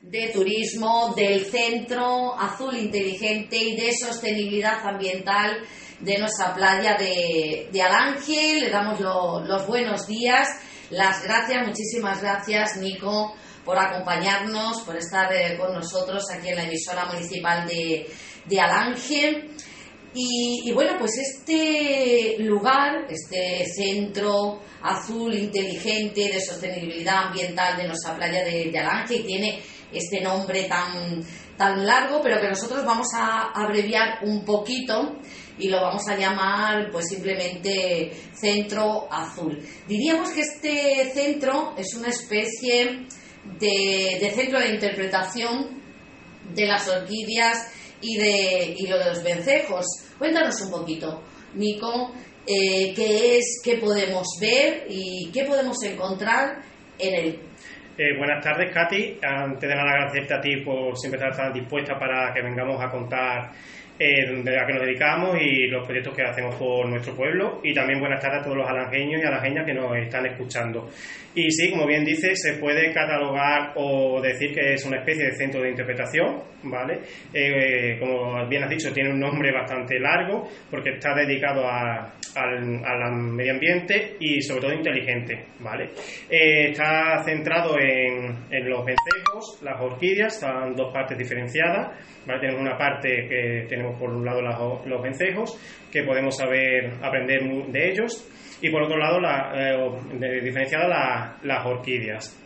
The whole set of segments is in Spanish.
de turismo del Centro Azul Inteligente y de Sostenibilidad Ambiental de nuestra playa de, de Alange. Le damos los buenos días, las gracias, muchísimas gracias Nico por acompañarnos, por estar eh, con nosotros aquí en la emisora municipal de, de Alange. Y, bueno, pues este lugar, este centro azul inteligente de sostenibilidad ambiental de nuestra playa de, de Alange, tiene este nombre tan, tan largo, pero que nosotros vamos a abreviar un poquito y lo vamos a llamar pues simplemente centro azul. Diríamos que este centro es una especie de, centro de interpretación de las orquídeas y de, y lo de los vencejos. Cuéntanos un poquito, Nico, eh, qué es, qué podemos ver y qué podemos encontrar en él. Eh, buenas tardes, Katy. Antes de nada, agradecerte a ti por siempre estar dispuesta para que vengamos a contar eh, a qué nos dedicamos y los proyectos que hacemos por nuestro pueblo. Y también buenas tardes a todos los alangeños y alajeñas que nos están escuchando. Y sí, como bien dice, se puede catalogar o decir que es una especie de centro de interpretación, ¿vale? Eh, como bien has dicho, tiene un nombre bastante largo porque está dedicado a, al, medio ambiente y sobre todo inteligente, ¿vale? Eh, está centrado en, en, los vencejos, las orquídeas, están dos partes diferenciadas, ¿vale? Tenemos una parte que tenemos por un lado los vencejos, que podemos saber aprender de ellos, y por otro lado, la, eh, diferenciada las orquídeas.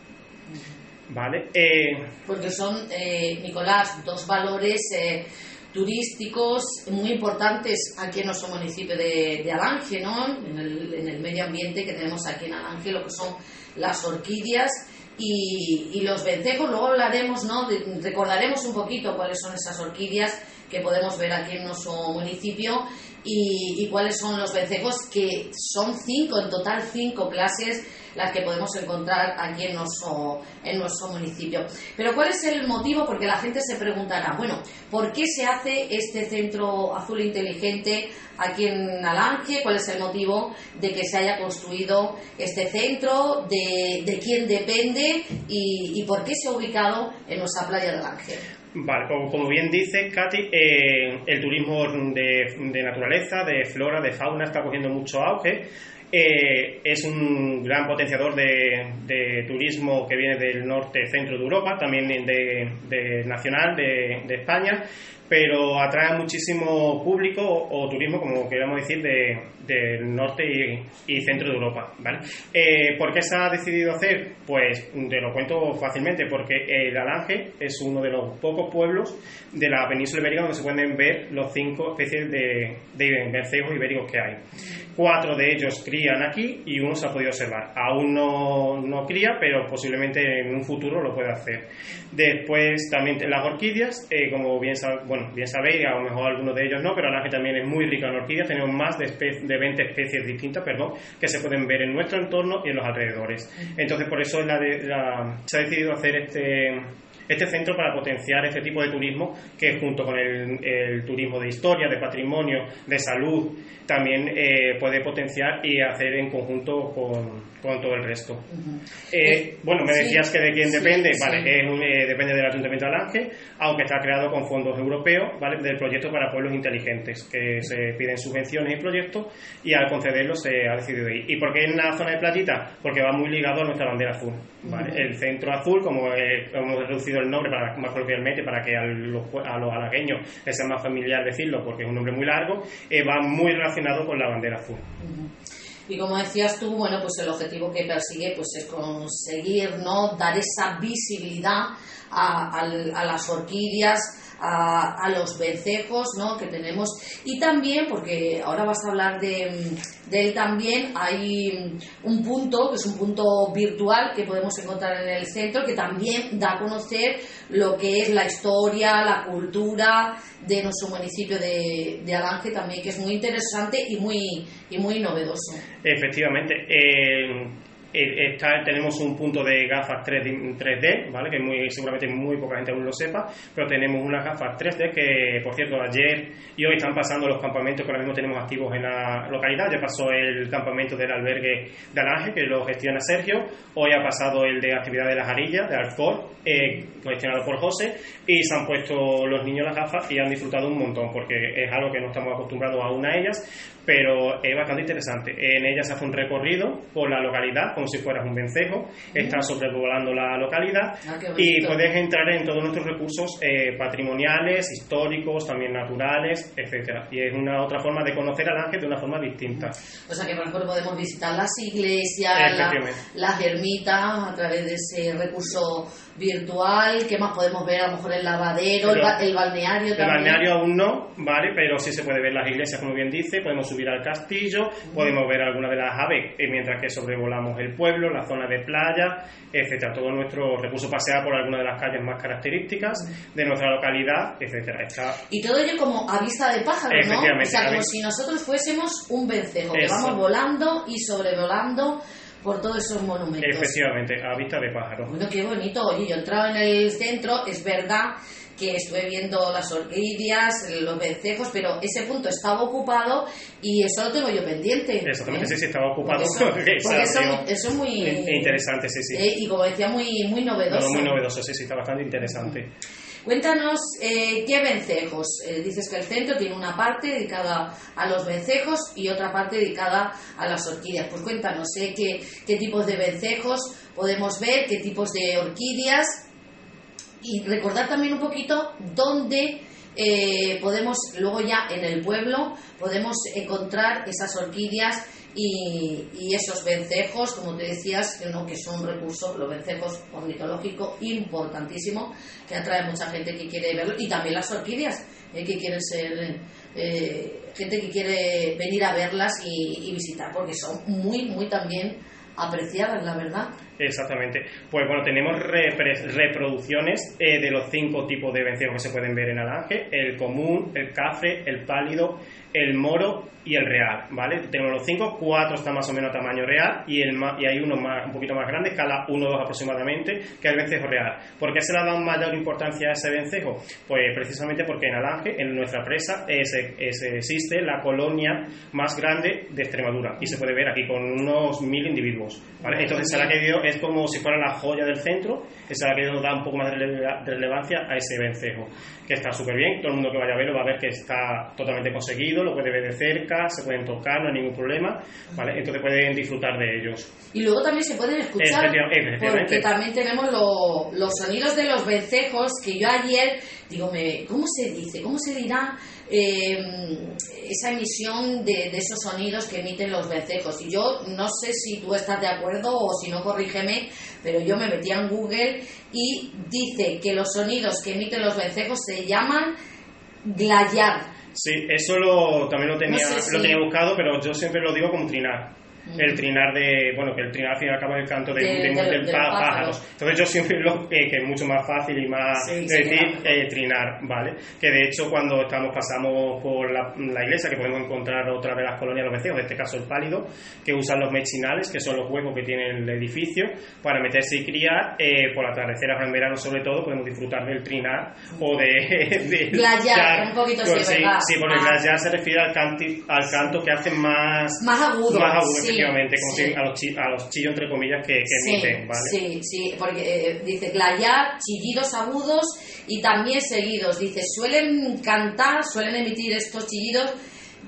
¿Vale? Eh, Porque son, eh, Nicolás, dos valores eh, turísticos muy importantes aquí en nuestro municipio de, de Alange, ¿no? En el, en el, medio ambiente que tenemos aquí en Alange, lo que son las orquídeas y, y los vencejos. Luego hablaremos, ¿no? recordaremos un poquito cuáles son esas orquídeas que podemos ver aquí en nuestro municipio y, cuáles son los vencejos, que son cinco, en total cinco clases las que podemos encontrar aquí en nuestro, en nuestro municipio. Pero ¿cuál es el motivo? Porque la gente se preguntará, bueno, ¿por qué se hace este centro azul inteligente aquí en Alange? ¿Cuál es el motivo de que se haya construido este centro? ¿De, de quién depende? Y, y, por qué se ha ubicado en nuestra playa de Alange? Vale, como, bien dice Katy, eh, el turismo de, naturaleza, de flora, de fauna está cogiendo mucho auge. Eh, es un gran potenciador de, turismo que viene del norte, centro de Europa, también de, nacional de, España, pero atrae muchísimo público o, turismo, como queramos decir, del norte y, centro de Europa. ¿vale? Eh, ¿Por qué se ha decidido hacer? Pues te lo cuento fácilmente, porque el Alange es uno de los pocos pueblos de la península ibérica donde se pueden ver los cinco especies de, de ibéricos que hay. Cuatro de ellos crían aquí y uno se ha podido observar. Aún no, no cría, pero posiblemente en un futuro lo pueda hacer. Después también las orquídeas, eh, como bien, bueno, bien sabéis, a lo mejor algunos de ellos no, pero Alange también es muy rica en orquídeas. Tenemos más de, de 20 especies distintas perdón, que se pueden ver en nuestro entorno y en los alrededores. Entonces, por eso la se ha decidido hacer este este centro para potenciar este tipo de turismo que junto con el, turismo de historia, de patrimonio, de salud, también eh, puede potenciar y hacer en conjunto con, todo el resto. Eh, eh, bueno, me decías que de quién depende, vale, depende del Ayuntamiento de Alange, aunque está creado con fondos europeos, ¿vale? Del proyecto para pueblos inteligentes, que se piden subvenciones y proyectos y al concederlos se ha decidido ir. ¿Y por qué en la zona de Platita? Porque va muy ligado a nuestra bandera azul, El centro azul, como hemos reducido el nombre para, más coloquialmente para que a los, a los alagueños les sea más familiar decirlo porque es un nombre muy largo, eh, va muy relacionado con la bandera azul. Y como decías tú, bueno, pues el objetivo que persigue pues es conseguir, ¿no? Dar esa visibilidad a las orquídeas, a, los vencejos ¿no? que tenemos y también, porque ahora vas a hablar de, él también, hay un punto que es un punto virtual que podemos encontrar en el centro que también da a conocer lo que es la historia, la cultura de nuestro municipio de, de Alange también, que es muy interesante y muy, y muy novedoso. Efectivamente. Eh, está, tenemos un punto de gafas 3D, 3D ¿vale? que muy, seguramente muy poca gente aún lo sepa, pero tenemos unas gafas 3D que, por cierto, ayer y hoy están pasando los campamentos que ahora mismo tenemos activos en la localidad. Ya pasó el campamento del albergue de Alange, que lo gestiona Sergio. Hoy ha pasado el de actividad de las Arillas, de Alfor, eh, gestionado por José, y se han puesto los niños las gafas y han disfrutado un montón, porque es algo que no estamos acostumbrados aún a ellas, pero es bastante interesante. En ella se hace un recorrido por la localidad, como si fueras un vencejo, estás sobrevolando la localidad Ah, y puedes entrar en todos nuestros recursos eh, patrimoniales, históricos, también naturales, etcétera. Y es una otra forma de conocer al ángel de una forma distinta. O sea que, por ejemplo, podemos visitar las iglesias, la- las ermitas a través de ese recurso virtual. ¿Qué más podemos ver? A lo mejor el lavadero, el, Pero- ba- el balneario El también. balneario aún no, ¿vale? Pero sí se puede ver las iglesias, como bien dice, podemos subir al castillo, podemos ver algunas de las aves eh, mientras que sobrevolamos el pueblo, la zona de playa, etcétera. Todo nuestro recurso pasear por algunas de las calles más características de nuestra localidad, etcétera. Está Y todo ello como a vista de pájaro, ¿no? O sea, como si nosotros fuésemos un vencejo, que vamos volando y sobrevolando por todos esos monumentos. efectivamente a vista de pájaro. Bueno, qué bonito. Oye, yo he entrado en el centro, es verdad que estuve viendo las orquídeas, los vencejos, pero ese punto estaba ocupado y eso lo tengo yo pendiente. Exactamente, ¿eh? sí, sí, estaba ocupado. Porque eso, porque eso, Exacto. eso es muy In- Interesante, sí, sí. eh, y como decía, muy, muy novedoso. Muy novedoso, sí, sí, está bastante interesante. Cuéntanos eh, qué vencejos. Eh, dices que el centro tiene una parte dedicada a los vencejos y otra parte dedicada a las orquídeas. Pues cuéntanos eh, qué, qué tipos de vencejos podemos ver, qué tipos de orquídeas y recordar también un poquito dónde podemos, luego ya en el pueblo, podemos encontrar esas orquídeas y, y esos vencejos, como te decías, que, no, que son un recurso, los vencejos ornitológico importantísimo, que atrae mucha gente que quiere verlo, y también las orquídeas, eh, que quieren ser eh, gente que quiere venir a verlas y visitar, porque son muy, muy también apreciadas, la verdad. Exactamente. Pues bueno, tenemos reproducciones eh, de los cinco tipos de vencejos que se pueden ver en Alange: el común, el cafre, el pálido, el moro y el real, ¿vale? Tenemos los cinco, cuatro están más o menos a tamaño real y, el y hay uno más, un poquito más grande, escala 1 2 aproximadamente, que es el vencejo real. ¿Por qué se le ha dado mayor importancia a ese vencejo? Pues precisamente porque en Alange, en nuestra presa, es- es- existe la colonia más grande de Extremadura y se puede ver aquí con unos mil individuos, ¿vale? Entonces se le ha querido, es como si fuera la joya del centro, que se le ha querido dar un poco más de relevancia a ese vencejo, que está súper bien, todo el mundo que vaya a verlo va a ver que está totalmente conseguido, lo puede ver de cerca, se pueden tocar, no hay ningún problema, ¿vale? Entonces pueden disfrutar de ellos. Y luego también se pueden escuchar, efectivamente. porque también tenemos lo- los sonidos de los vencejos, que yo ayer, digo, me, ¿cómo se dice? ¿Cómo se dirá eh, esa emisión de, de esos sonidos que emiten los vencejos? Y yo no sé si tú estás de acuerdo o si no, corrígeme, pero yo me metí en Google y dice que los sonidos que emiten los vencejos se llaman glayar. Sí, eso lo, también lo tenía, No sé si- lo tenía buscado, pero yo siempre lo digo como trinar. El trinar de, bueno, que el trinar al fin y al cabo es el canto de, De- de- de- de pájaros. pájaros. Entonces yo siempre lo eh, que es mucho más fácil y más Sí, decir eh, trinar, ¿vale? Que de hecho cuando estamos pasamos por la, la iglesia, que podemos encontrar otra de las colonias de los vecinos, en este caso el pálido, que usan los mechinales, que son los huevos que tiene el edificio, para meterse y criar, eh, por atardecer ahora en verano sobre todo, podemos disfrutar del trinar o de... Glayar, un poquito sí, pues sí, ¿verdad? sí, porque Más- glayar se refiere al, canti- al canto que hacen más Más agudo. más agudo, sí, efectivamente, como sí. si a, los chi- a los chillos, entre comillas, que, que Sí, emiten, ¿vale? sí, sí, porque eh, dice glayar, chillidos agudos y también seguidos. Dice, suelen cantar, suelen emitir estos chillidos,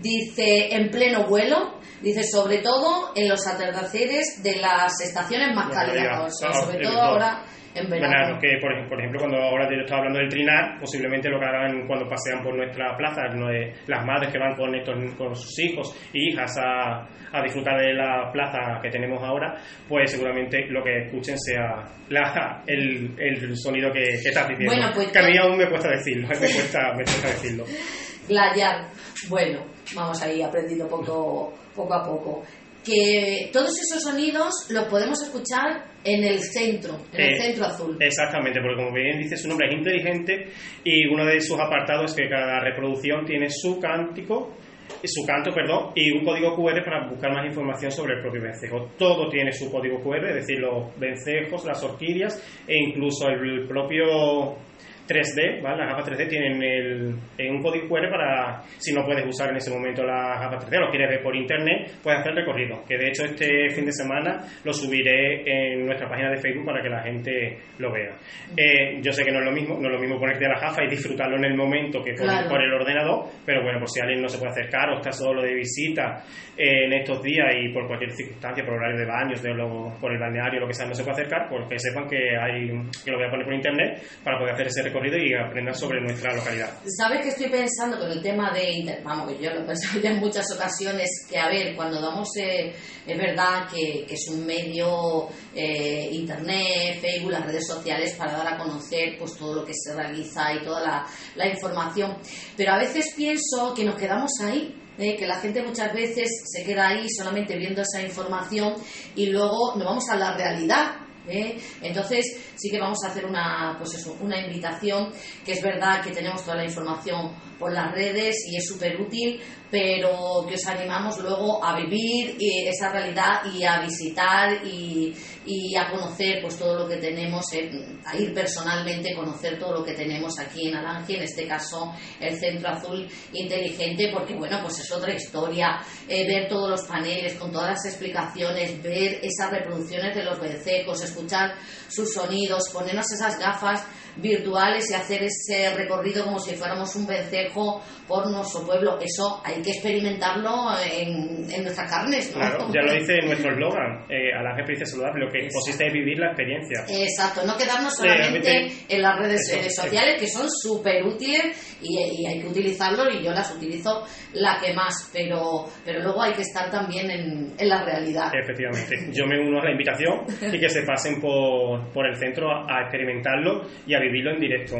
dice, en pleno vuelo, dice, sobre todo en los atardeceres de las estaciones más cálidas, cálidas. o sea, sobre todo ahora en verano. Verano, que por, ej- por ejemplo, cuando ahora yo estaba hablando del trinar, posiblemente lo que hagan cuando pasean por nuestra plaza, no es- las madres que van con, estos, con sus hijos y hijas a, a disfrutar de la plaza que tenemos ahora, pues seguramente lo que escuchen sea la, el, el sonido que, que estás diciendo. Bueno, pues que a mí aún me cuesta decirlo, me cuesta, me cuesta decirlo. Glayar. Bueno, vamos ahí aprendiendo poco, poco a poco. Que todos esos sonidos los podemos escuchar en el centro, en el Eh, centro azul. Exactamente, porque como bien dice su nombre es inteligente y uno de sus apartados es que cada reproducción tiene su cántico su canto, perdón, y un código QR para buscar más información sobre el propio vencejo. Todo tiene su código QR, es decir, los vencejos, las orquídeas e incluso el propio 3D, ¿vale? Las gafas 3D tienen el, un código QR para, si no puedes usar en ese momento las gafas 3D, lo quieres ver por internet, puedes hacer el recorrido. Que de hecho este fin de semana lo subiré en nuestra página de Facebook para que la gente lo vea. Eh, yo sé que no es lo mismo, no es lo mismo ponerte la gafa y disfrutarlo en el momento que por, el ordenador, pero bueno, por si alguien no se puede acercar o está solo de visita eh, en estos días y por cualquier circunstancia, por horario de baños, de por el balneario, lo que sea, no se puede acercar, pues que sepan que hay que lo voy a poner por internet para poder hacer ese recorrido recorrido y aprender sobre nuestra localidad. ¿Sabes que estoy pensando con el tema de, vamos, que yo lo he pensado en muchas ocasiones, que a ver, cuando damos, eh, es verdad que, es un medio, eh, internet, Facebook, las redes sociales, para dar a conocer pues todo lo que se realiza y toda la, la información, pero a veces pienso que nos quedamos ahí, eh, que la gente muchas veces se queda ahí solamente viendo esa información y luego nos vamos a la realidad ¿eh? Entonces sí que vamos a hacer una, pues eso, una invitación, que es verdad que tenemos toda la información por las redes y es súper útil, pero que os animamos luego a vivir esa realidad y a visitar y, a conocer pues todo lo que tenemos, a ir personalmente, conocer todo lo que tenemos aquí en Alange, en este caso el Centro Azul Inteligente, porque bueno, pues es otra historia, eh, ver todos los paneles con todas las explicaciones, ver esas reproducciones de los vencejos, escuchar sus sonidos, ponernos esas gafas virtuales y hacer ese recorrido como si fuéramos un vencejo por nuestro pueblo. Eso hay que experimentarlo en, en nuestras carnes. Claro, ya lo dice nuestro eslogan, eh, a la experiencia saludable, lo que consiste en vivir la experiencia. Exacto, no quedarnos solamente en las redes eh, sociales, que son súper útiles y, hay que utilizarlos y yo las utilizo la que más, pero, pero luego hay que estar también en, en la realidad. Efectivamente, yo me uno a la invitación y que se pasen por, por el centro a, experimentarlo y a vivirlo en directo.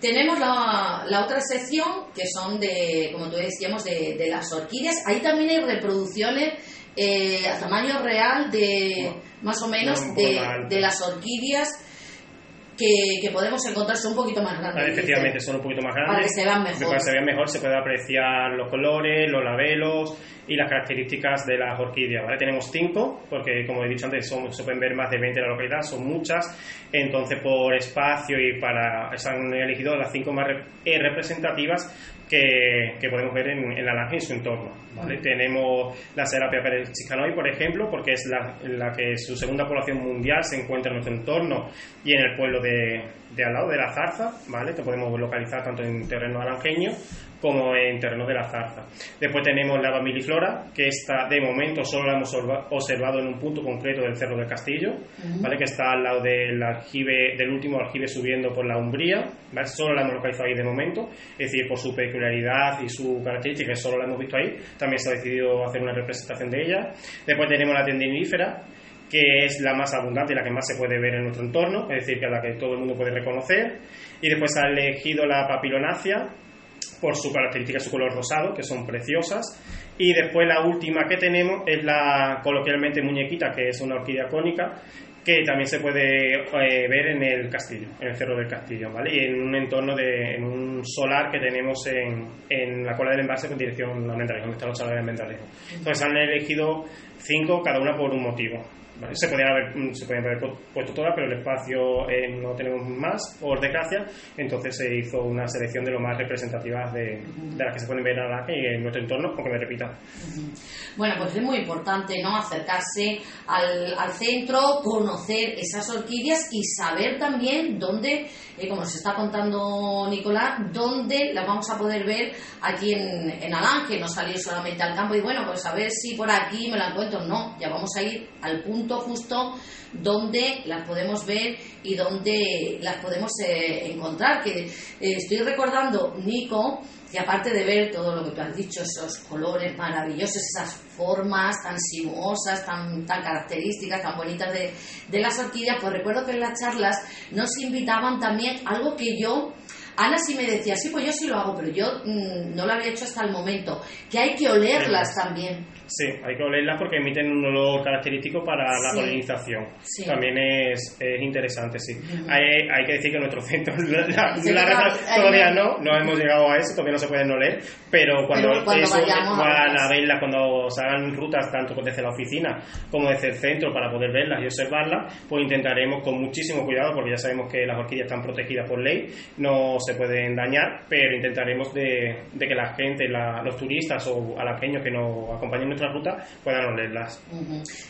Tenemos la, la, otra sección que son de, como tú decíamos, de, de las orquídeas. Ahí también hay reproducciones eh, a tamaño real de más o menos de, de, las orquídeas que, que, podemos encontrar son un poquito más grandes. efectivamente, son un poquito más grandes. Para que se vean mejor. Para que se vean mejor se puede apreciar los colores, los labelos y las características de las orquídeas. ¿vale? Tenemos cinco, porque como he dicho antes, son, se pueden ver más de 20 en la localidad, son muchas. Entonces, por espacio y para. Se han elegido las cinco más eh, representativas que, que, podemos ver en, en la laje y su entorno. ¿vale? Tenemos la Serapia Pérez Chicanoy, por ejemplo, porque es la, la, que su segunda población mundial se encuentra en nuestro entorno y en el pueblo de, de al lado de la Zarza, ¿vale? que podemos localizar tanto en terreno alangeño como en terreno de la zarza. Después tenemos la Bamiliflora, que está de momento solo la hemos observado en un punto concreto del Cerro del Castillo, ¿vale? que está al lado del aljibe, del último aljibe subiendo por la Umbría, ¿vale? solo la hemos localizado ahí de momento, es decir, por su peculiaridad y su característica, solo la hemos visto ahí, también se ha decidido hacer una representación de ella. Después tenemos la tendinífera, que es la más abundante y la que más se puede ver en nuestro entorno, es decir, que la que todo el mundo puede reconocer. Y después ha elegido la papilonácea, por su característica, su color rosado, que son preciosas. Y después la última que tenemos es la coloquialmente muñequita, que es una orquídea cónica, que también se puede eh, ver en el castillo, en el cerro del castillo, ¿vale? Y en un entorno de, en un solar que tenemos en, en la cola del embalse con dirección a Almendralejo, donde está los solares de Almendralejo. Entonces han elegido cinco, cada una por un motivo. Se, podían haber, mm, se podían haber puesto todas, pero el espacio eh, no tenemos más, por desgracia, entonces se hizo una selección de lo más representativas de, las que se pueden ver en y en nuestro entorno, aunque me repita. Bueno, pues es muy importante ¿no? acercarse al, al centro, conocer esas orquídeas y saber también dónde, eh, como nos está contando Nicolás, dónde las vamos a poder ver aquí en, en Alange, no salir solamente al campo y bueno, pues a ver si por aquí me la encuentro. No, ya vamos a ir al punto justo donde las podemos ver y donde las podemos eh, encontrar. Que eh, estoy recordando, Nico, que aparte de ver todo lo que tú has dicho, esos colores maravillosos, esas formas tan sinuosas, tan, tan características, tan bonitas de, de las orquídeas, pues recuerdo que en las charlas nos invitaban también algo que yo Ana sí me decía, sí, pues yo sí lo hago, pero yo mm, no lo había hecho hasta el momento. Que hay que olerlas también. Sí, hay que olerlas porque emiten un olor característico para la polinización. También es, es, interesante, sí. hay, hay, que decir que nuestro centro, todavía no, no hemos llegado a eso, todavía no se pueden oler, pero cuando, eso, van a verlas, cuando se hagan rutas tanto desde la oficina como desde el centro para poder verlas y observarlas, pues intentaremos con muchísimo cuidado, porque ya sabemos que las orquídeas están protegidas por ley, no se pueden dañar, pero intentaremos de, que la gente, los turistas o alaqueños que nos acompañen en nuestra ruta puedan olerlas.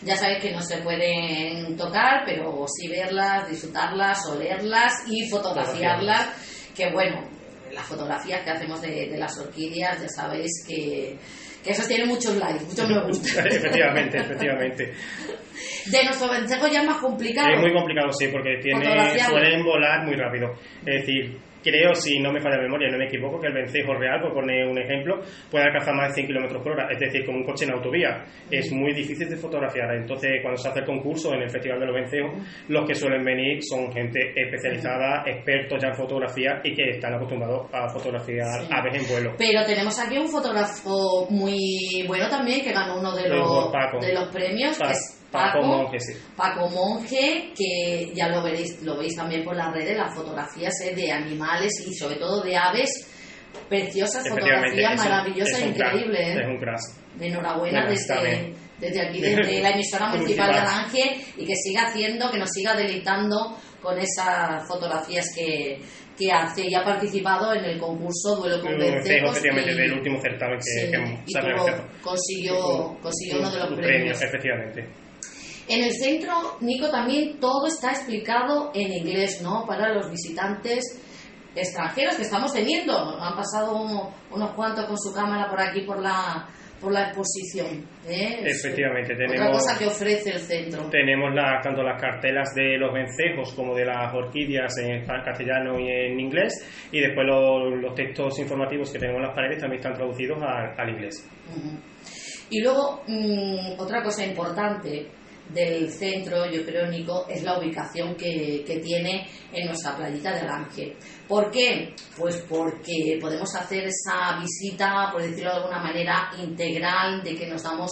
Ya sabéis que no se pueden tocar, pero sí verlas, disfrutarlas, olerlas y fotografiarlas, que bueno, las fotografías que hacemos de, las orquídeas, ya sabéis que, que eso tiene muchos likes, muchos me gusta. efectivamente, efectivamente. De nuestro vencejo ya es más complicado. Es muy complicado, sí, porque tiene, suelen volar muy rápido. Es decir, creo, si no me falla la memoria, no me equivoco, que el vencejo real, por poner un ejemplo, puede alcanzar más de 100 km por hora, es decir, como un coche en autovía. Es muy difícil de fotografiar. Entonces, cuando se hace el concurso en el Festival de los Vencejos, los que suelen venir son gente especializada, expertos ya en fotografía y que están acostumbrados a fotografiar aves en vuelo. Pero tenemos aquí un fotógrafo muy bueno también que ganó uno de los, de los premios, que es Paco, Monge, sí. Paco Monge, que ya lo veréis, lo veis también por las redes, las fotografías eh, de animales y sobre todo de aves, preciosas fotografías maravillosas, increíbles. Es un crash. Enhorabuena desde, desde aquí, desde la emisora municipal de Aranje y que siga haciendo, que nos siga deleitando con esas fotografías que, que hace y ha participado en el concurso Duelo con Vencejos. efectivamente, del último certamen que, hemos y consiguió, consiguió uno de los premios. Efectivamente. En el centro, Nico, también todo está explicado en inglés, ¿no? Para los visitantes extranjeros que estamos teniendo. Han pasado unos cuantos con su cámara por aquí, por la, por la exposición. ¿eh? Efectivamente, tenemos. Otra cosa que ofrece el centro. Tenemos la, tanto las cartelas de los vencejos como de las orquídeas en castellano y en inglés, y después los, textos informativos que tenemos en las paredes también están traducidos al, inglés. Y luego, mm, otra cosa importante, del centro, yo creo, Nico, es la ubicación que, que tiene en nuestra playita de Aranje. ¿Por qué? Pues porque podemos hacer esa visita, por decirlo de alguna manera, integral, de que nos damos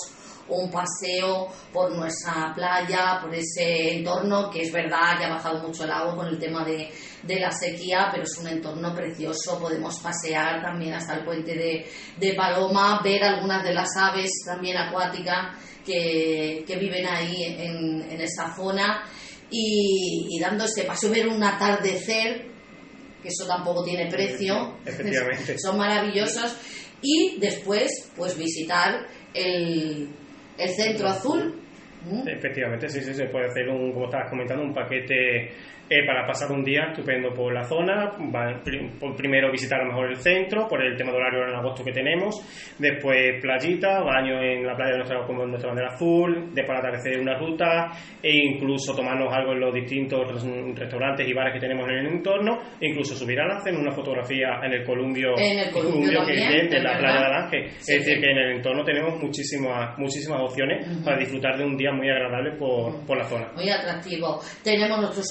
un paseo por nuestra playa, por ese entorno, que es verdad, ya ha bajado mucho el agua con el tema de, de la sequía, pero es un entorno precioso, podemos pasear también hasta el puente de, de Paloma, ver algunas de las aves también acuáticas que, viven ahí en, esa zona. Y, dando este paseo, ver un atardecer, que eso tampoco tiene precio, son maravillosos, y después pues visitar el, el centro azul. Efectivamente, sí, sí, se puede hacer un, como estabas comentando, un paquete eh, para pasar un día estupendo por la zona. primero visitar a lo mejor el centro, por el tema de horario en agosto que tenemos. Después playita, baño en la playa de nuestra, como nuestra bandera azul. Después atardecer una ruta e incluso tomarnos algo en los distintos restaurantes y bares que tenemos en el entorno. E incluso subir al en una fotografía en el columbio, en el columbio, que es de la playa de Alange. es decir, que en el entorno tenemos muchísimas, muchísimas opciones para disfrutar de un día muy agradable por, por la zona. Muy atractivo. Tenemos nuestros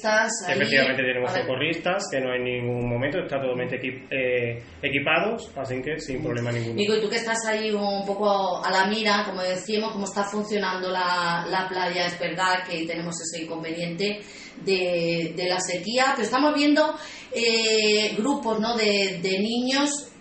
socorristas Efectivamente tenemos socorristas que no hay ningún momento, está totalmente eh, equipados, así que sin problema ninguno. Nico, y tú que estás ahí un poco a la mira, como decíamos, cómo está funcionando la, la playa, es verdad que tenemos ese inconveniente de, de la sequía, pero estamos viendo eh, grupos ¿no? de, de niños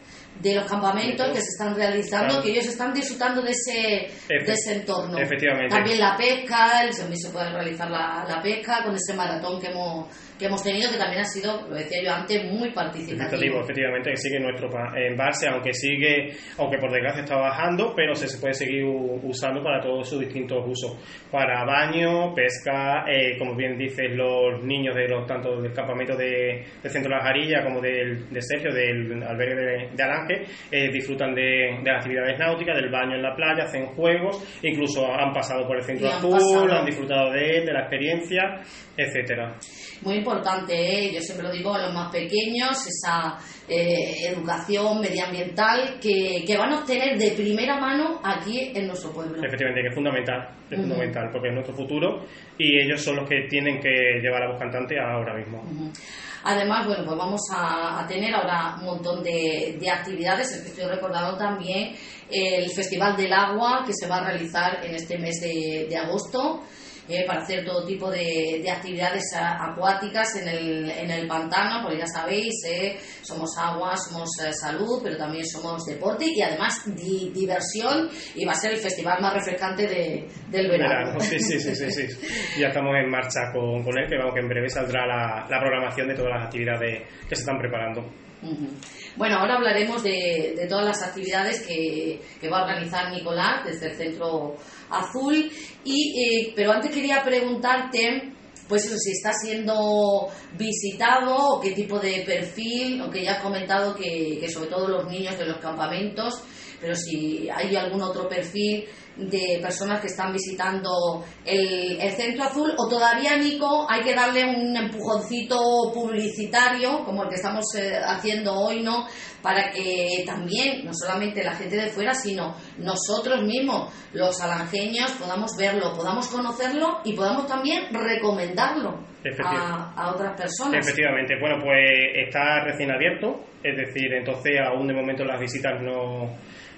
de los campamentos que se están realizando, que ellos están disfrutando de ese, de ese entorno. Efectivamente. También la pesca, el, también se puede realizar la, la pesca con ese maratón que hemos que hemos tenido, que también ha sido, lo decía yo antes, muy participativo. Efectivamente, que sigue nuestro embalse, aunque sigue, aunque por desgracia está bajando, pero se, puede seguir usando para todos sus distintos usos, para baño, pesca, eh, como bien dices, los niños de los tanto del campamento de, del centro de la Jarilla como del, de Sergio, del albergue de, de eh, disfrutan de, de, las actividades náuticas, del baño en la playa, hacen juegos, incluso han pasado por el centro azul, han, disfrutado de de la experiencia, etcétera. Muy importante, ¿eh? yo siempre lo digo a los más pequeños, esa eh, educación medioambiental que, que, van a obtener de primera mano aquí en nuestro pueblo. Efectivamente, que es fundamental, es fundamental, porque es nuestro futuro y ellos son los que tienen que llevar a los cantantes ahora mismo. Además, bueno, pues vamos a, tener ahora un montón de, de actividades. Estoy recordando también el Festival del Agua que se va a realizar en este mes de, de agosto. Eh, para hacer todo tipo de, actividades acuáticas en el, en el pantano, porque ya sabéis, eh, somos agua, somos eh, salud, pero también somos deporte y además diversión y va a ser el festival más refrescante de, del verano. Sí, sí, sí, sí, sí, Ya estamos en marcha con, con él, que vamos que en breve saldrá la, la programación de todas las actividades que se están preparando. Bueno, ahora hablaremos de, de todas las actividades que, que, va a organizar Nicolás desde el Centro Azul. Y, eh, pero antes quería preguntarte, pues eso, si está siendo visitado o qué tipo de perfil, aunque ya has comentado que, que sobre todo los niños de los campamentos, pero si hay algún otro perfil de personas que están visitando el, centro azul o todavía Nico hay que darle un empujoncito publicitario como el que estamos eh, haciendo hoy no para que también no solamente la gente de fuera sino nosotros mismos los alangeños podamos verlo podamos conocerlo y podamos también recomendarlo a, a otras personas. Efectivamente. Bueno pues está recién abierto es decir entonces aún de momento las visitas no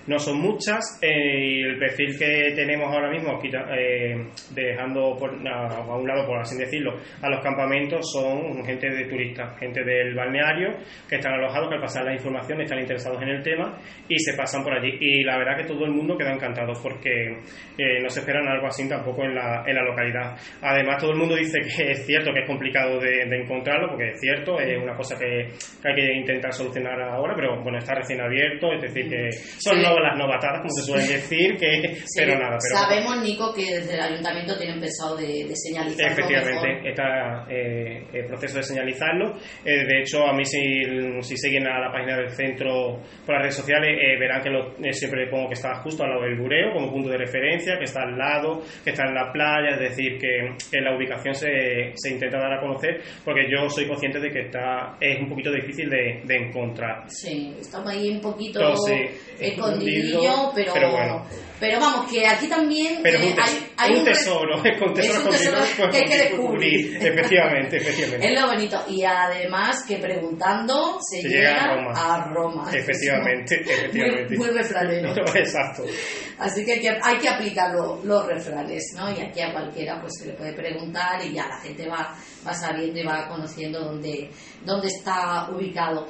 no son muchas eh, y el perfil que tenemos ahora mismo, eh, dejando por, a, un lado, por así decirlo, a los campamentos son gente de turistas, gente del balneario que están alojados, que al pasar la información están interesados en el tema y se pasan por allí. Y la verdad que todo el mundo queda encantado porque eh, no se esperan algo así tampoco en la, en la localidad. Además, todo el mundo dice que es cierto que es complicado de, encontrarlo, porque es cierto, es una cosa que, hay que intentar solucionar ahora, pero bueno, está recién abierto, es decir, que son las novatadas, como se suele decir, que, pero nada. Pero Sabemos, Nico, que desde el ayuntamiento tienen pensado de, de señalizarlo. Efectivamente, está eh, el proceso de señalizarlo. Eh, de hecho, a mí, si, si siguen a la página del centro por las redes sociales, eh, verán que lo, siempre pongo que está justo al lado del bureo, como punto de referencia, que está al lado, que está en la playa, es decir, que, en la ubicación se, se, intenta dar a conocer, porque yo soy consciente de que está es un poquito difícil de, de encontrar. Sí, estamos ahí un poquito escondido, pero, pero, bueno. pero vamos, que aquí también pero eh, hay, hay, un, tesoro, es un tesoro, que hay que descubrir. efectivamente, efectivamente. Es lo bonito. Y además que preguntando se, llega, a Roma. Efectivamente, efectivamente. Muy, refranero. exacto. Así que hay que, hay que aplicar los refranes, ¿no? Y aquí a cualquiera pues se le puede preguntar y ya la gente va, va sabiendo y va conociendo dónde, dónde está ubicado.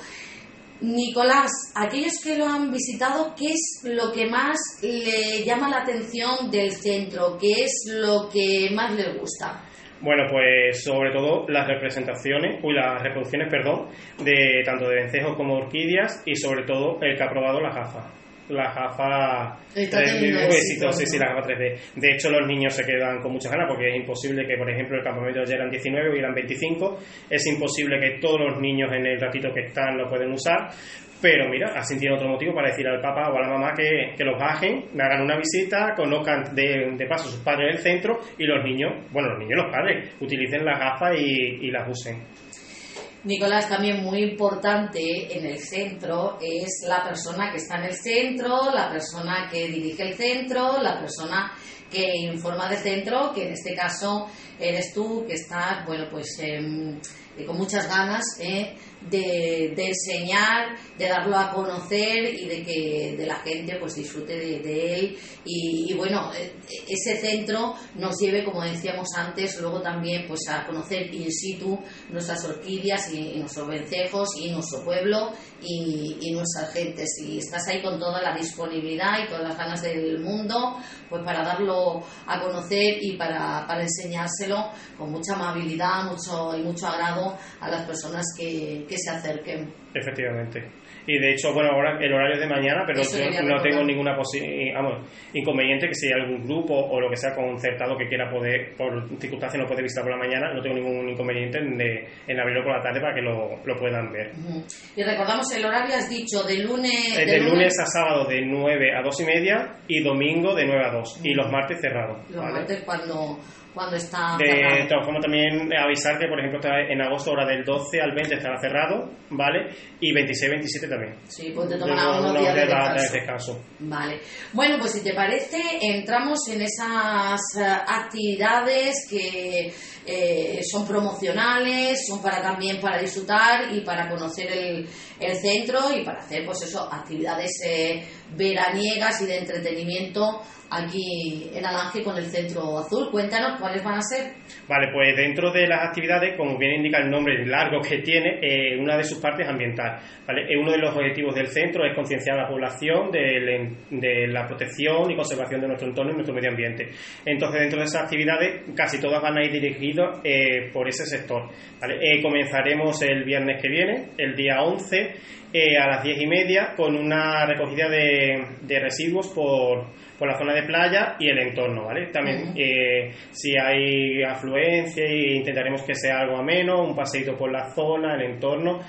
Nicolás, aquellos que lo han visitado, ¿qué es lo que más le llama la atención del centro? ¿Qué es lo que más les gusta? Bueno, pues sobre todo las representaciones, uy, las reproducciones, perdón, de tanto de vencejos como orquídeas y sobre todo el que ha probado la gafa la gafa 3D, sí, sí, la gafa 3D. De hecho, los niños se quedan con muchas ganas porque es imposible que, por ejemplo, el campamento ya eran 19 y eran 25. Es imposible que todos los niños en el ratito que están lo pueden usar. Pero mira, así tiene otro motivo para decir al papá o a la mamá que, que los bajen, me hagan una visita, conozcan de, de paso a sus padres del centro y los niños, bueno, los niños los padres, utilicen las gafas y, y las usen. Nicolás, también muy importante en el centro es la persona que está en el centro, la persona que dirige el centro, la persona que informa del centro, que en este caso eres tú, que estás, bueno, pues em, con muchas ganas ¿eh? de, enseñar, de darlo a conocer y de que de la gente pues disfrute de, él y, bueno, e, ese centro nos lleve, como decíamos antes, luego también pues a conocer in situ nuestras orquídeas y, nuestros vencejos y nuestro pueblo y, y, nuestras gentes. Y estás ahí con toda la disponibilidad y todas las ganas del mundo, pues para darlo a conocer y para, para enseñárselo con mucha amabilidad mucho, y mucho agrado a las personas que, que se acerquen. Efectivamente. Y de hecho, bueno, ahora el horario es de mañana, pero Eso yo no tengo ninguna vamos, inconveniente que si hay algún grupo o lo que sea concertado que quiera poder, por circunstancias no puede visitar por la mañana, no tengo ningún inconveniente en, de- en abrirlo por la tarde para que lo, lo puedan ver. Y recordamos el horario, has dicho, de lunes... Es de lunes a sábado de 9 a 2 y media y domingo de 9 a 2 y los martes cerrados. Los ¿vale? martes cuando, cuando está De cerrado. todas formas, también avisar que, por ejemplo, está en agosto, hora del 12 al 20 estará cerrado, ¿vale? Y 26-27 también. Sí, pues te De toman unos- unos días de días de descanso. descanso. Vale. Bueno, pues si te parece, entramos en esas eh, actividades que eh, son promocionales, son para también para disfrutar y para conocer el, el centro y para hacer, pues eso, actividades eh, veraniegas y de entretenimiento aquí en Alange con el Centro Azul. Cuéntanos cuáles van a ser. Vale, pues dentro de las actividades, como bien indica el nombre largo que tiene, eh, una de sus partes es ambiental. ¿vale? Uno de los objetivos del centro es concienciar a la población de, la protección y conservación de nuestro entorno y nuestro medio ambiente. Entonces, dentro de esas actividades, casi todas van a ir dirigidas eh, por ese sector. ¿vale? Eh, comenzaremos el viernes que viene, el día 11, eh, a las 10 y media, con una recogida de, de residuos por, por la zona de playa y el entorno, ¿vale? También, eh, si hay afluencia, intentaremos que sea algo ameno, un paseíto por la zona, el entorno,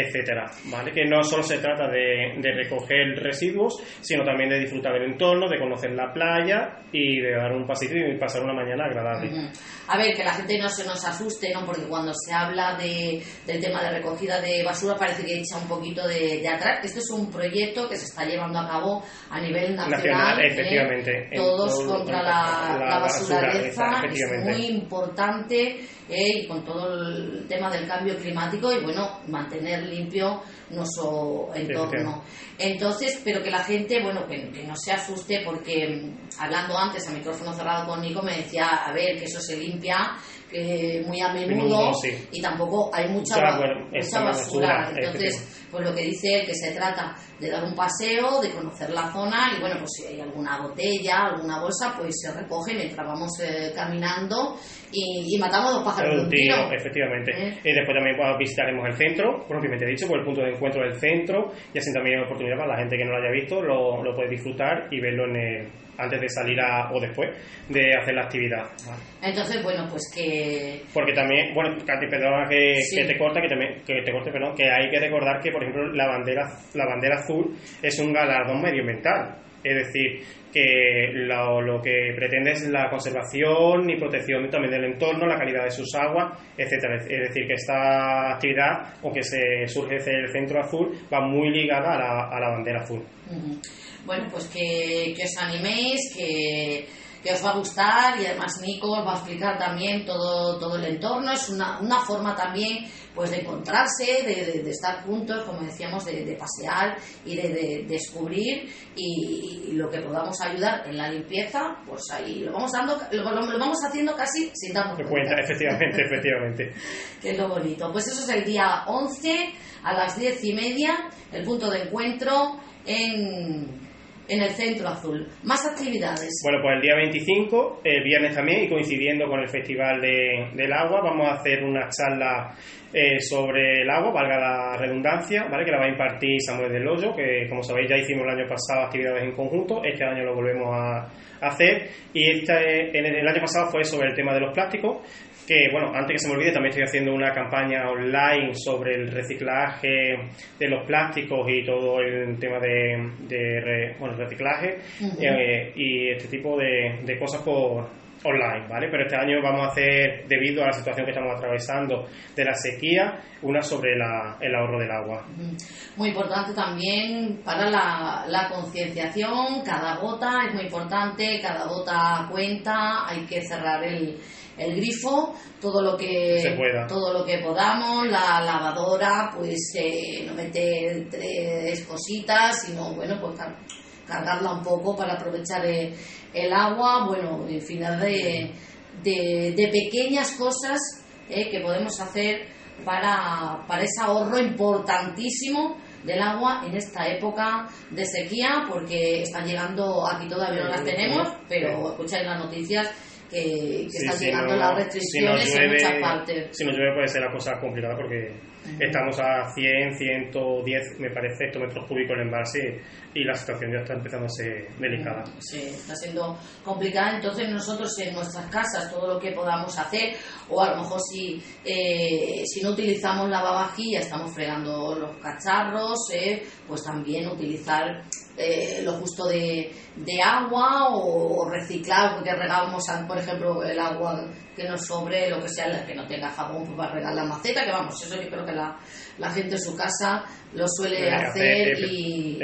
etcétera, ¿vale? Que no solo se trata de, de recoger residuos, sino también de disfrutar del entorno, de conocer la playa y de dar un paseíto y pasar una mañana agradable. A ver, que la gente no se nos asuste, ¿no? Porque cuando se habla de, del tema de recogida de basura parece que echa un poquito de, de atrás. Este es un proyecto que se está llevando a cabo a nivel nacional. Nacional, ¿eh? efectivamente. En Todos todo- contra la, la la basura, basuraleza. Es muy importante ¿eh? y con todo el tema del cambio climático y, bueno, mantener limpio nuestro entorno. Entonces, pero que la gente, bueno, que, que no se asuste porque mm, hablando antes a micrófono cerrado con Nico me decía, a ver, que eso se limpia que muy a menudo Menudo, sí. y tampoco hay mucha, Mucha, bueno, basura. basura, Entonces, pues lo que dice él, que se trata de dar un paseo, de conocer la zona y bueno, pues si hay alguna botella, alguna bolsa, pues se recoge mientras vamos eh, caminando y, y matamos dos pájaros de Un tiro, tiro. efectivamente. ¿Eh? Y después también pues, visitaremos el centro, propiamente dicho, por el punto de encuentro del centro, y así también hay oportunidad para la gente que no lo haya visto, lo, lo puede disfrutar y verlo en el- antes de salir a, o después de hacer la actividad. Entonces, bueno, pues que Porque también, bueno, Katy, perdona que, Sí. que te corta, que, también- que te corte, perdón, que hay que recordar que, por ejemplo, la bandera, la bandera azul es un galardón medioambiental. Es decir, que lo, que pretende es la conservación y protección también del entorno, la calidad de sus aguas, etcétera. Es decir, que esta actividad, o que se surge desde el centro azul, va muy ligada a la, a la bandera azul. Bueno, pues que, que os animéis, que, que os va a gustar y además Nico os va a explicar también todo, todo el entorno. Es una, una forma también pues de encontrarse, de, de- de estar juntos, como decíamos, de, de pasear y de, de descubrir y, y lo que podamos ayudar en la limpieza, pues ahí lo vamos dando, lo, lo- lo vamos haciendo casi sin darnos Que cuenta, efectivamente, efectivamente. que es lo bonito. Pues eso es el día 11 a las 10 y media, el punto de encuentro en, en el Centro Azul. Más actividades. Bueno, pues el día 25, el viernes también, y coincidiendo con el Festival de- del Agua, vamos a hacer una charla eh, sobre el agua, valga la redundancia, ¿vale? que la va a impartir Samuel del Hoyo, que como sabéis ya hicimos el año pasado actividades en conjunto, este año lo volvemos a hacer, y este, en el año pasado fue sobre el tema de los plásticos, que bueno, antes que se me olvide, también estoy haciendo una campaña online sobre el reciclaje de los plásticos y todo el tema de, de re- bueno, reciclaje eh, y este tipo de, de cosas por online, ¿vale? Pero este año vamos a hacer, debido a la situación que estamos atravesando de la sequía, una sobre la- el ahorro del agua. Muy importante también para la, la concienciación, cada gota es muy importante, cada gota cuenta, hay que cerrar el, el grifo, todo lo que Se pueda. todo lo que podamos, la lavadora, pues eh, no meter tres cositas, sino bueno, pues car- cargarla un poco para aprovechar el, el agua, bueno, infinidad de, de, de pequeñas cosas eh, que podemos hacer para, para ese ahorro importantísimo del agua en esta época de sequía, porque están llegando, aquí todavía no las tenemos, pero escucháis las noticias que, están llegando las restricciones en muchas partes. Si no llueve puede ser la cosa complicada porque estamos a 100, 110, me parece, hectómetros cúbicos en el embalse y la situación ya está empezando a ser delicada. Sí, está siendo complicada. Entonces nosotros en nuestras casas todo lo que podamos hacer, o a lo mejor si, eh, si no utilizamos lavavajilla, estamos fregando los cacharros, eh, pues también utilizar eh, lo justo de, de agua o, reciclar, porque regamos, por ejemplo, el agua que nos sobre, lo que sea, que no tenga jabón, pues para regar la maceta, que vamos, eso yo creo que la, la gente en su casa lo suele hacer, y,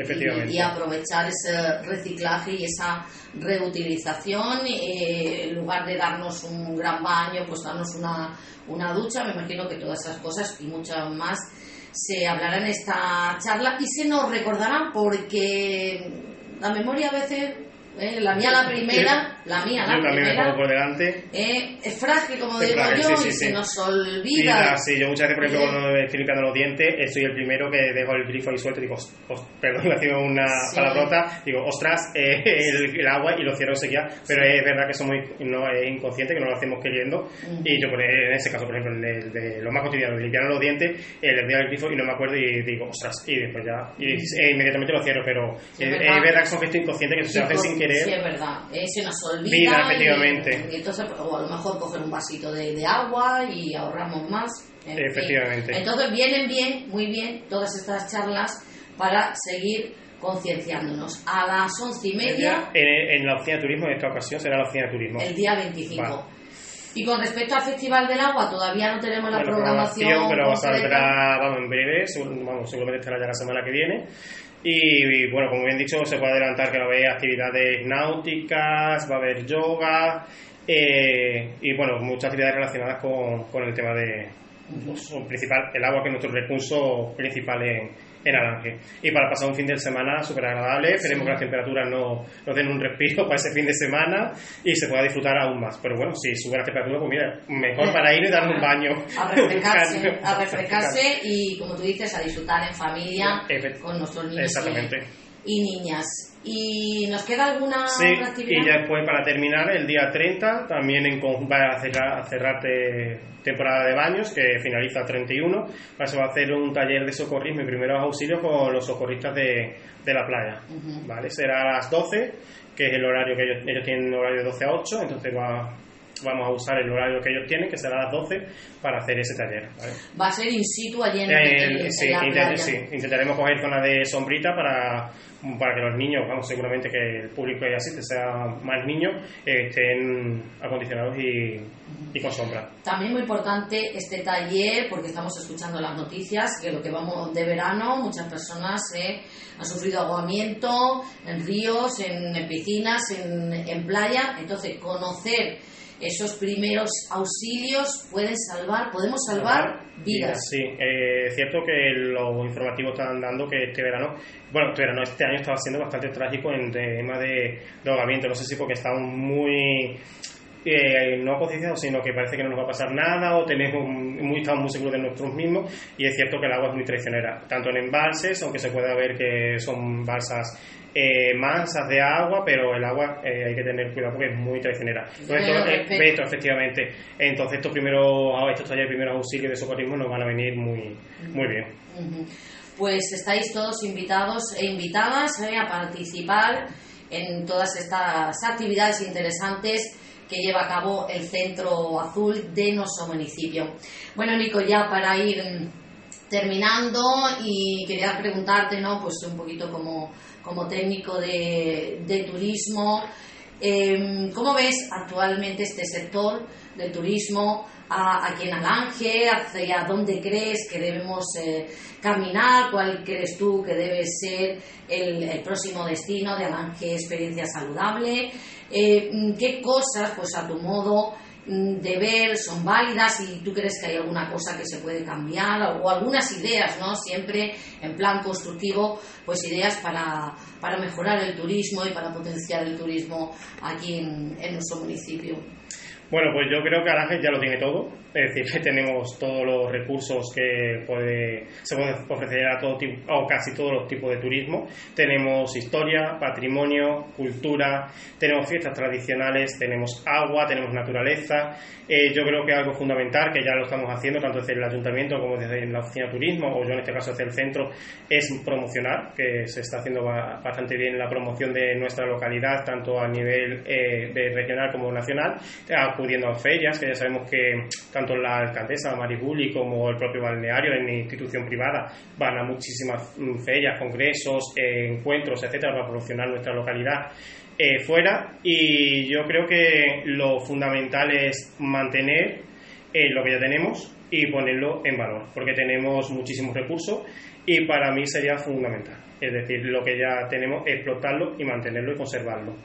y, aprovechar ese reciclaje y esa reutilización, eh, en lugar de darnos un gran baño, pues darnos una, una ducha, me imagino que todas esas cosas y muchas más se hablará en esta charla y se nos recordarán porque la memoria a veces ¿eh? La mía la primera, la mía la primera. por delante. ¿eh? es frágil, como digo yo, y se nos olvida. Sí, yo muchas veces, por ejemplo, cuando estoy limpiando los dientes, soy el primero que dejo el grifo ahí suelto y digo, perdón, le hago una palabrota, digo, ostras, eh, el, agua y lo cierro enseguida, pero es verdad que somos no, es inconsciente, que no lo hacemos queriendo, y yo en ese caso, por ejemplo, en el de lo más cotidiano, limpiar los dientes, eh, le doy el grifo y no me acuerdo y digo, ostras, y después ya, y, inmediatamente lo cierro, pero es, verdad. que son gestos inconscientes que se hacen sin querer Sí, es verdad. Eh, se nos olvida. efectivamente. Y, entonces, o a lo mejor coger un vasito de, de agua y ahorramos más. efectivamente. Entonces vienen bien, muy bien, todas estas charlas para seguir concienciándonos. A las once y media. En, la oficina de turismo, en esta ocasión será la oficina de turismo. El día 25. Y con respecto al Festival del Agua, todavía no tenemos la programación. pero saldrá, vamos, en breve, vamos, seguramente estará ya la semana que viene. Y, bueno, como bien dicho, se puede adelantar que va a haber actividades náuticas, va a haber yoga eh, y bueno, muchas actividades relacionadas con, con el tema de pues, principal, el agua que es nuestro recurso principal en, en Alange. Y para pasar un fin de semana súper agradable, esperemos que las temperaturas no, nos den un respiro para ese fin de semana y se pueda disfrutar aún más. Pero bueno, si sube la temperatura, pues mira, mejor para ir y darle un baño. A refrescarse, a refrescarse y, como tú dices, a disfrutar en familia con nuestros niños. Exactamente y niñas. ¿Y nos queda alguna sí, Y ya después, para terminar, el día 30 también en, va a cerrar, cerrar temporada de baños, que finaliza el 31. Se va a hacer un taller de socorrismo y primeros auxilios con los socorristas de, de la playa. ¿vale? Será a las 12, que es el horario que ellos, ellos tienen horario de 12 a 8, entonces va, vamos a usar el horario que ellos tienen, que será a las 12, para hacer ese taller. Va a ser in situ allí en, el, sí, la playa. sí, intentaremos coger zona de sombrita para, para que los niños, vamos, seguramente que el público que asiste sea más niños, estén acondicionados y, y, con sombra. También muy importante este taller, porque estamos escuchando las noticias, que lo que vamos de verano, muchas personas eh, han sufrido ahogamiento en ríos, en, piscinas, en, en playa, entonces conocer esos primeros auxilios pueden salvar, podemos salvar vidas. Sí, eh, es cierto que los informativos están dando que este verano, bueno, este verano, este año estaba siendo bastante trágico en tema de drogamiento, no sé si porque estamos muy eh, no concienciados, sino que parece que no nos va a pasar nada o tenemos muy, estamos muy seguros de nosotros mismos y es cierto que el agua es muy traicionera, tanto en embalses, aunque se pueda ver que son balsas eh, mansas de agua, pero el agua eh, hay que tener cuidado porque es muy traicionera. Entonces, efectivamente. Entonces, estos primeros, estos talleres de primeros auxilios de socorrismo nos van a venir muy, muy bien. Pues estáis todos invitados e invitadas a participar en todas estas actividades interesantes que lleva a cabo el Centro Azul de nuestro municipio. Bueno, Nico, ya para ir terminando y quería preguntarte, ¿no? Pues un poquito como, como técnico de, de turismo, eh, ¿cómo ves actualmente este sector del turismo aquí en Alange? ¿Hacia dónde crees que debemos eh, caminar? ¿Cuál crees tú que debe ser el, próximo destino de Alange Experiencia Saludable? Eh, qué cosas, pues a tu modo de ver, son válidas y tú crees que hay alguna cosa que se puede cambiar o, algunas ideas, ¿no? Siempre en plan constructivo, pues ideas para, para mejorar el turismo y para potenciar el turismo aquí en, nuestro municipio. Bueno, pues yo creo que Alange ya lo tiene todo, es decir, que tenemos todos los recursos que puede, se puede ofrecer a todo tipo, o casi todos los tipos de turismo. Tenemos historia, patrimonio, cultura, tenemos fiestas tradicionales, tenemos agua, tenemos naturaleza. Eh, yo creo que algo fundamental, que ya lo estamos haciendo tanto desde el ayuntamiento como desde la oficina de turismo, o yo en este caso desde el centro, es promocionar, que se está haciendo bastante bien la promoción de nuestra localidad, tanto a nivel eh, de regional como nacional, acudiendo a ferias, que ya sabemos que tanto la alcaldesa Maribuli como el propio balneario en institución privada van a muchísimas mm, ferias, congresos, eh, encuentros, etcétera, para promocionar nuestra localidad. Eh, fuera y yo creo que lo fundamental es mantener eh, lo que ya tenemos y ponerlo en valor, porque tenemos muchísimos recursos y para mí sería fundamental. Es decir, lo que ya tenemos, explotarlo y mantenerlo y conservarlo.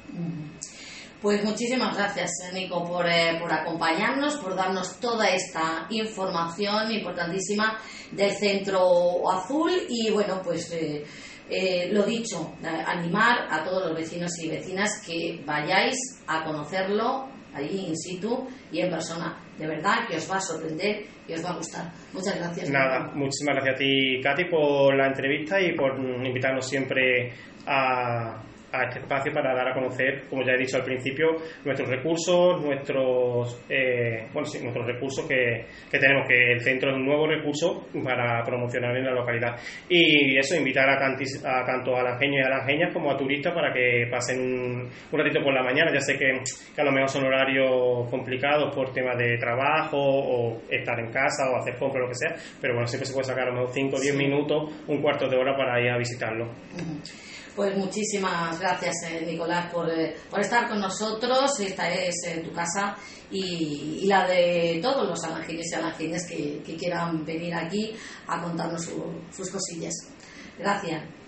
Pues muchísimas gracias, Nico, por, eh, por, acompañarnos, por darnos toda esta información importantísima del Centro Azul y bueno, pues eh, eh, lo dicho, animar a todos los vecinos y vecinas que vayáis a conocerlo allí in situ y en persona. De verdad que os va a sorprender y os va a gustar. Muchas gracias. Nada, muchísimas gracias a ti, Katy, por la entrevista y por invitarnos siempre a a este espacio para dar a conocer, como ya he dicho al principio, nuestros recursos, nuestros eh, bueno, sí, nuestros recursos que, que, tenemos, que el centro es un nuevo recurso para promocionar en la localidad. Y eso, invitar a, a tanto a las geñas y a como a turistas para que pasen un, ratito por la mañana. Ya sé que, a lo mejor son horarios complicados por temas de trabajo o estar en casa o hacer compras, lo que sea, pero bueno, siempre se puede sacar a lo mejor 5 o 10 minutos, un cuarto de hora para ir a visitarlo. Pues muchísimas gracias, eh, Nicolás, por, eh, por, estar con nosotros. Esta es eh, tu casa y, la de todos los alangines y alangines que, quieran venir aquí a contarnos sus cosillas. Gracias.